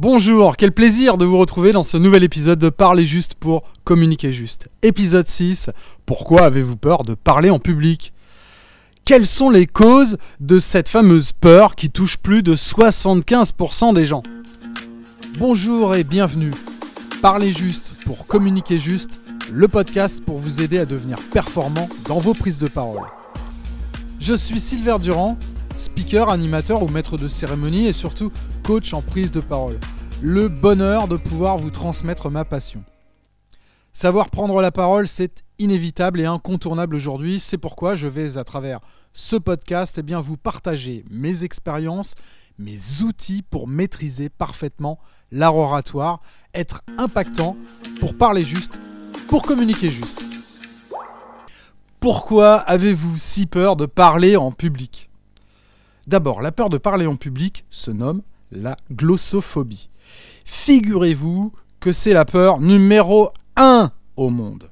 Bonjour, quel plaisir de vous retrouver dans ce nouvel épisode de Parler juste pour communiquer juste. Épisode 6, pourquoi avez-vous peur de parler en public? Quelles sont les causes de cette fameuse peur qui touche plus de 75% des gens? Bonjour et bienvenue. Parler juste pour communiquer juste, le podcast pour vous aider à devenir performant dans vos prises de parole. Je suis Silver Durand, speaker, animateur ou maître de cérémonie et surtout coach en prise de parole. Le bonheur de pouvoir vous transmettre ma passion. Savoir prendre la parole, c'est inévitable et incontournable aujourd'hui. C'est pourquoi je vais, à travers ce podcast, eh bien, vous partager mes expériences, mes outils pour maîtriser parfaitement l'art oratoire, être impactant, pour parler juste, pour communiquer juste. Pourquoi avez-vous si peur de parler en public? D'abord, la peur de parler en public se nomme la glossophobie. Figurez-vous que c'est la peur numéro 1 au monde.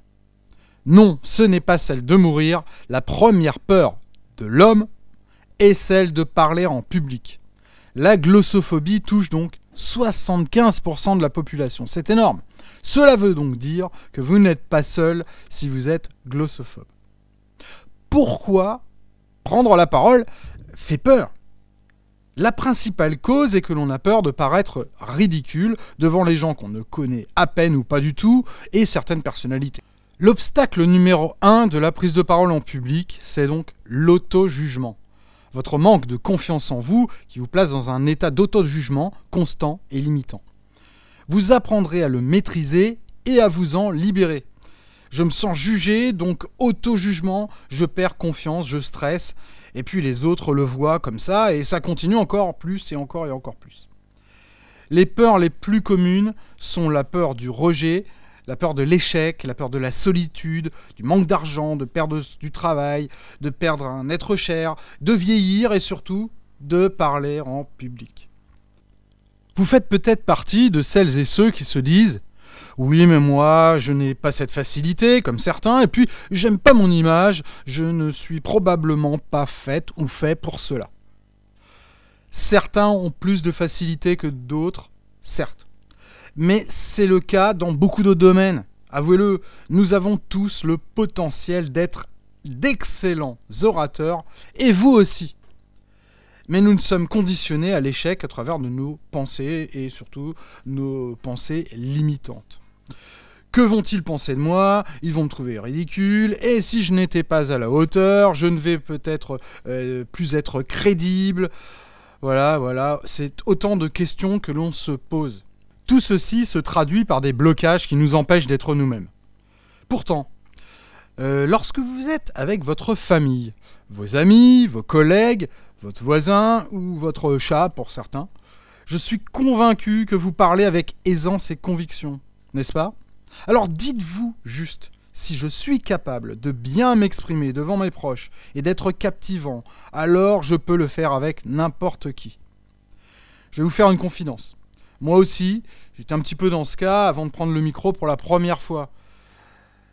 Non, ce n'est pas celle de mourir. La première peur de l'homme est celle de parler en public. La glossophobie touche donc 75% de la population. C'est énorme. Cela veut donc dire que vous n'êtes pas seul si vous êtes glossophobe pourquoi prendre la parole fait peur? La principale cause est que l'on a peur de paraître ridicule devant les gens qu'on ne connaît à peine ou pas du tout et certaines personnalités. L'obstacle numéro un de la prise de parole en public, c'est donc l'auto-jugement. Votre manque de confiance en vous qui vous place dans un état d'auto-jugement constant et limitant. Vous apprendrez à le maîtriser et à vous en libérer. Je me sens jugé, donc auto-jugement, je perds confiance, je stresse, et puis les autres le voient comme ça, et ça continue encore plus et encore et encore plus. Les peurs les plus communes sont la peur du rejet, la peur de l'échec, la peur de la solitude, du manque d'argent, de perdre du travail, de perdre un être cher, de vieillir et surtout de parler en public. Vous faites peut-être partie de celles et ceux qui se disent oui, mais moi, je n'ai pas cette facilité, comme certains, et puis j'aime pas mon image, je ne suis probablement pas faite ou fait pour cela. Certains ont plus de facilité que d'autres, certes. Mais c'est le cas dans beaucoup d'autres domaines. Avouez-le, nous avons tous le potentiel d'être d'excellents orateurs, et vous aussi. Mais nous ne sommes conditionnés à l'échec à travers de nos pensées et surtout nos pensées limitantes. Que vont-ils penser de moi? Ils vont me trouver ridicule. Et si je n'étais pas à la hauteur, je ne vais peut-être euh, plus être crédible. Voilà, voilà. C'est autant de questions que l'on se pose. Tout ceci se traduit par des blocages qui nous empêchent d'être nous-mêmes. Pourtant, euh, lorsque vous êtes avec votre famille, vos amis, vos collègues, votre voisin ou votre chat pour certains, je suis convaincu que vous parlez avec aisance et conviction n'est-ce pas? Alors dites-vous juste, si je suis capable de bien m'exprimer devant mes proches et d'être captivant, alors je peux le faire avec n'importe qui. Je vais vous faire une confidence. Moi aussi, j'étais un petit peu dans ce cas avant de prendre le micro pour la première fois.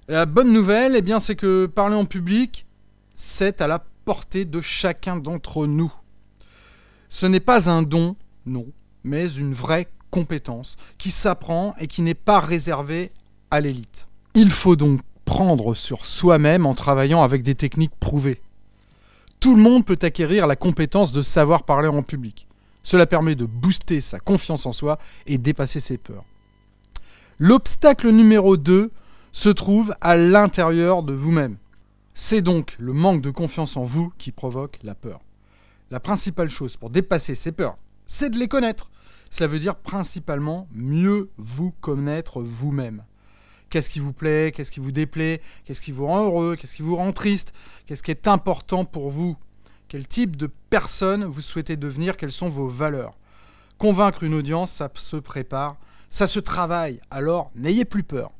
La bonne nouvelle, eh bien, c'est que parler en public, c'est à la portée de chacun d'entre nous. Ce n'est pas un don, non, mais une vraie qui s'apprend et qui n'est pas réservée à l'élite. Il faut donc prendre sur soi-même en travaillant avec des techniques prouvées. Tout le monde peut acquérir la compétence de savoir parler en public. Cela permet de booster sa confiance en soi et dépasser ses peurs. L'obstacle numéro 2 se trouve à l'intérieur de vous-même. C'est donc le manque de confiance en vous qui provoque la peur. La principale chose pour dépasser ces peurs, c'est de les connaître. Cela veut dire principalement mieux vous connaître vous-même. Qu'est-ce qui vous plaît, qu'est-ce qui vous déplaît, qu'est-ce qui vous rend heureux, qu'est-ce qui vous rend triste, qu'est-ce qui est important pour vous, quel type de personne vous souhaitez devenir, quelles sont vos valeurs. Convaincre une audience, ça se prépare, ça se travaille, alors n'ayez plus peur.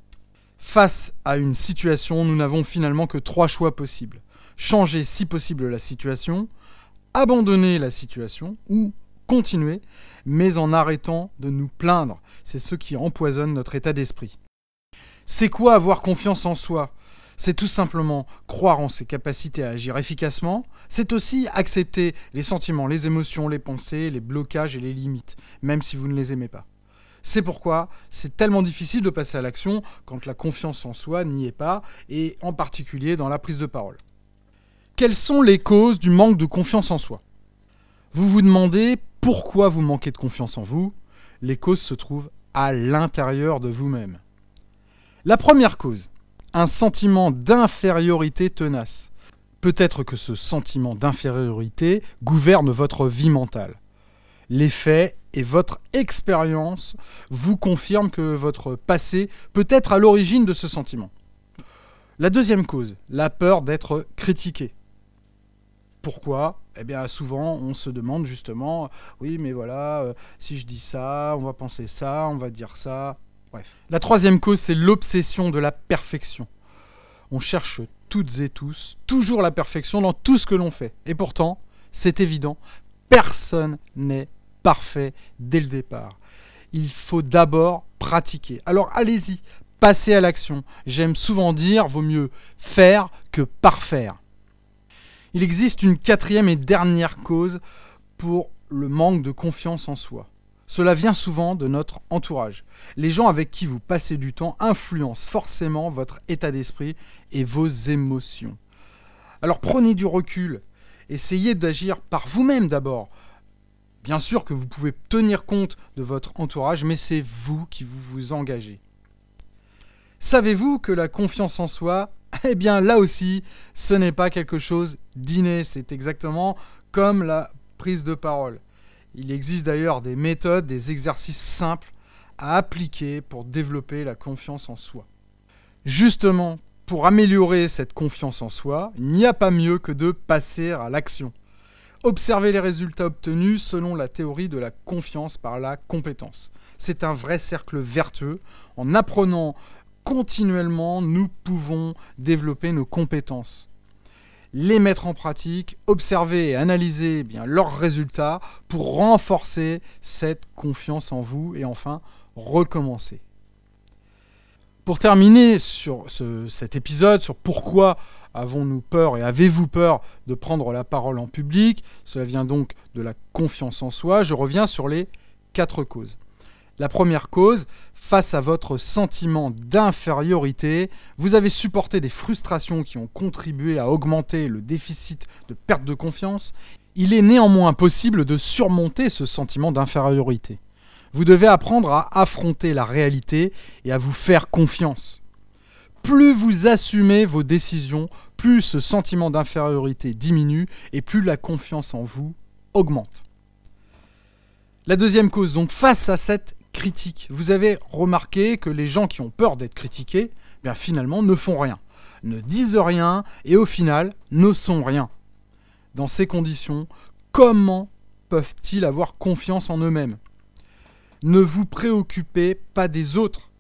Face à une situation, nous n'avons finalement que trois choix possibles. Changer si possible la situation, abandonner la situation ou continuer, mais en arrêtant de nous plaindre. C'est ce qui empoisonne notre état d'esprit. C'est quoi avoir confiance en soi? C'est tout simplement croire en ses capacités à agir efficacement, c'est aussi accepter les sentiments, les émotions, les pensées, les blocages et les limites, même si vous ne les aimez pas. C'est pourquoi c'est tellement difficile de passer à l'action quand la confiance en soi n'y est pas, et en particulier dans la prise de parole. Quelles sont les causes du manque de confiance en soi? Vous vous demandez pourquoi vous manquez de confiance en vous Les causes se trouvent à l'intérieur de vous-même. La première cause, un sentiment d'infériorité tenace. Peut-être que ce sentiment d'infériorité gouverne votre vie mentale. Les faits et votre expérience vous confirment que votre passé peut être à l'origine de ce sentiment. La deuxième cause, la peur d'être critiqué. Pourquoi? Eh bien souvent on se demande justement, oui mais voilà, euh, si je dis ça, on va penser ça, on va dire ça. Bref. La troisième cause, c'est l'obsession de la perfection. On cherche toutes et tous toujours la perfection dans tout ce que l'on fait. Et pourtant, c'est évident, personne n'est parfait dès le départ. Il faut d'abord pratiquer. Alors allez-y, passez à l'action. J'aime souvent dire, vaut mieux faire que parfaire. Il existe une quatrième et dernière cause pour le manque de confiance en soi. Cela vient souvent de notre entourage. Les gens avec qui vous passez du temps influencent forcément votre état d'esprit et vos émotions. Alors prenez du recul, essayez d'agir par vous-même d'abord. Bien sûr que vous pouvez tenir compte de votre entourage, mais c'est vous qui vous engagez. Savez-vous que la confiance en soi, eh bien là aussi, ce n'est pas quelque chose d'inné, c'est exactement comme la prise de parole. Il existe d'ailleurs des méthodes, des exercices simples à appliquer pour développer la confiance en soi. Justement, pour améliorer cette confiance en soi, il n'y a pas mieux que de passer à l'action. Observer les résultats obtenus selon la théorie de la confiance par la compétence. C'est un vrai cercle vertueux. En apprenant continuellement, nous pouvons développer nos compétences. Les mettre en pratique, observer et analyser eh bien, leurs résultats pour renforcer cette confiance en vous et enfin recommencer. Pour terminer sur cet épisode, sur pourquoi Avons-nous peur et avez-vous peur de prendre la parole en public Cela vient donc de la confiance en soi. Je reviens sur les quatre causes. La première cause, face à votre sentiment d'infériorité, vous avez supporté des frustrations qui ont contribué à augmenter le déficit de perte de confiance. Il est néanmoins possible de surmonter ce sentiment d'infériorité. Vous devez apprendre à affronter la réalité et à vous faire confiance plus vous assumez vos décisions, plus ce sentiment d'infériorité diminue et plus la confiance en vous augmente. La deuxième cause, donc face à cette critique, vous avez remarqué que les gens qui ont peur d'être critiqués, finalement ne font rien, ne disent rien et au final ne sont rien. Dans ces conditions, comment peuvent-ils avoir confiance en eux-mêmes? Ne vous préoccupez pas des autres,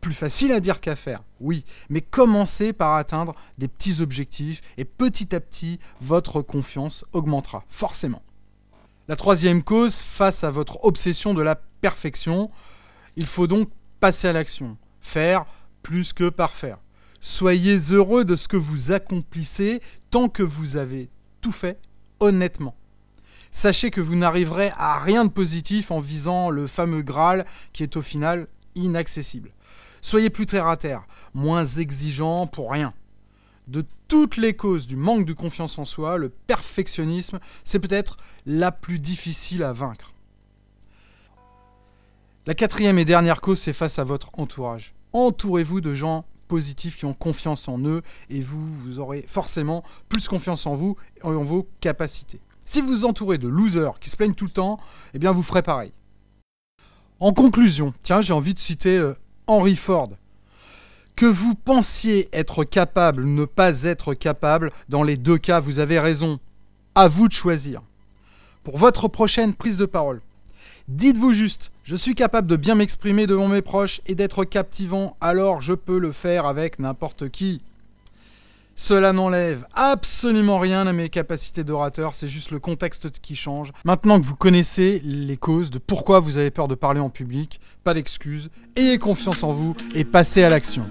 plus facile à dire qu'à faire, oui, mais commencez par atteindre des petits objectifs et petit à petit, votre confiance augmentera, forcément. La troisième cause, face à votre obsession de la perfection, il faut donc passer à l'action, faire plus que parfaire. Soyez heureux de ce que vous accomplissez tant que vous avez tout fait honnêtement. Sachez que vous n'arriverez à rien de positif en visant le fameux Graal qui est au final inaccessible. Soyez plus terre à terre, moins exigeant pour rien. De toutes les causes du manque de confiance en soi, le perfectionnisme, c'est peut-être la plus difficile à vaincre. La quatrième et dernière cause, c'est face à votre entourage. Entourez-vous de gens positifs qui ont confiance en eux et vous, vous aurez forcément plus confiance en vous et en vos capacités. Si vous vous entourez de losers qui se plaignent tout le temps, eh bien vous ferez pareil. En conclusion, tiens, j'ai envie de citer euh, Henry Ford. Que vous pensiez être capable ou ne pas être capable, dans les deux cas, vous avez raison. À vous de choisir. Pour votre prochaine prise de parole, dites-vous juste, je suis capable de bien m'exprimer devant mes proches et d'être captivant, alors je peux le faire avec n'importe qui. Cela n'enlève absolument rien à mes capacités d'orateur, c'est juste le contexte qui change. Maintenant que vous connaissez les causes de pourquoi vous avez peur de parler en public, pas d'excuses, ayez confiance en vous et passez à l'action.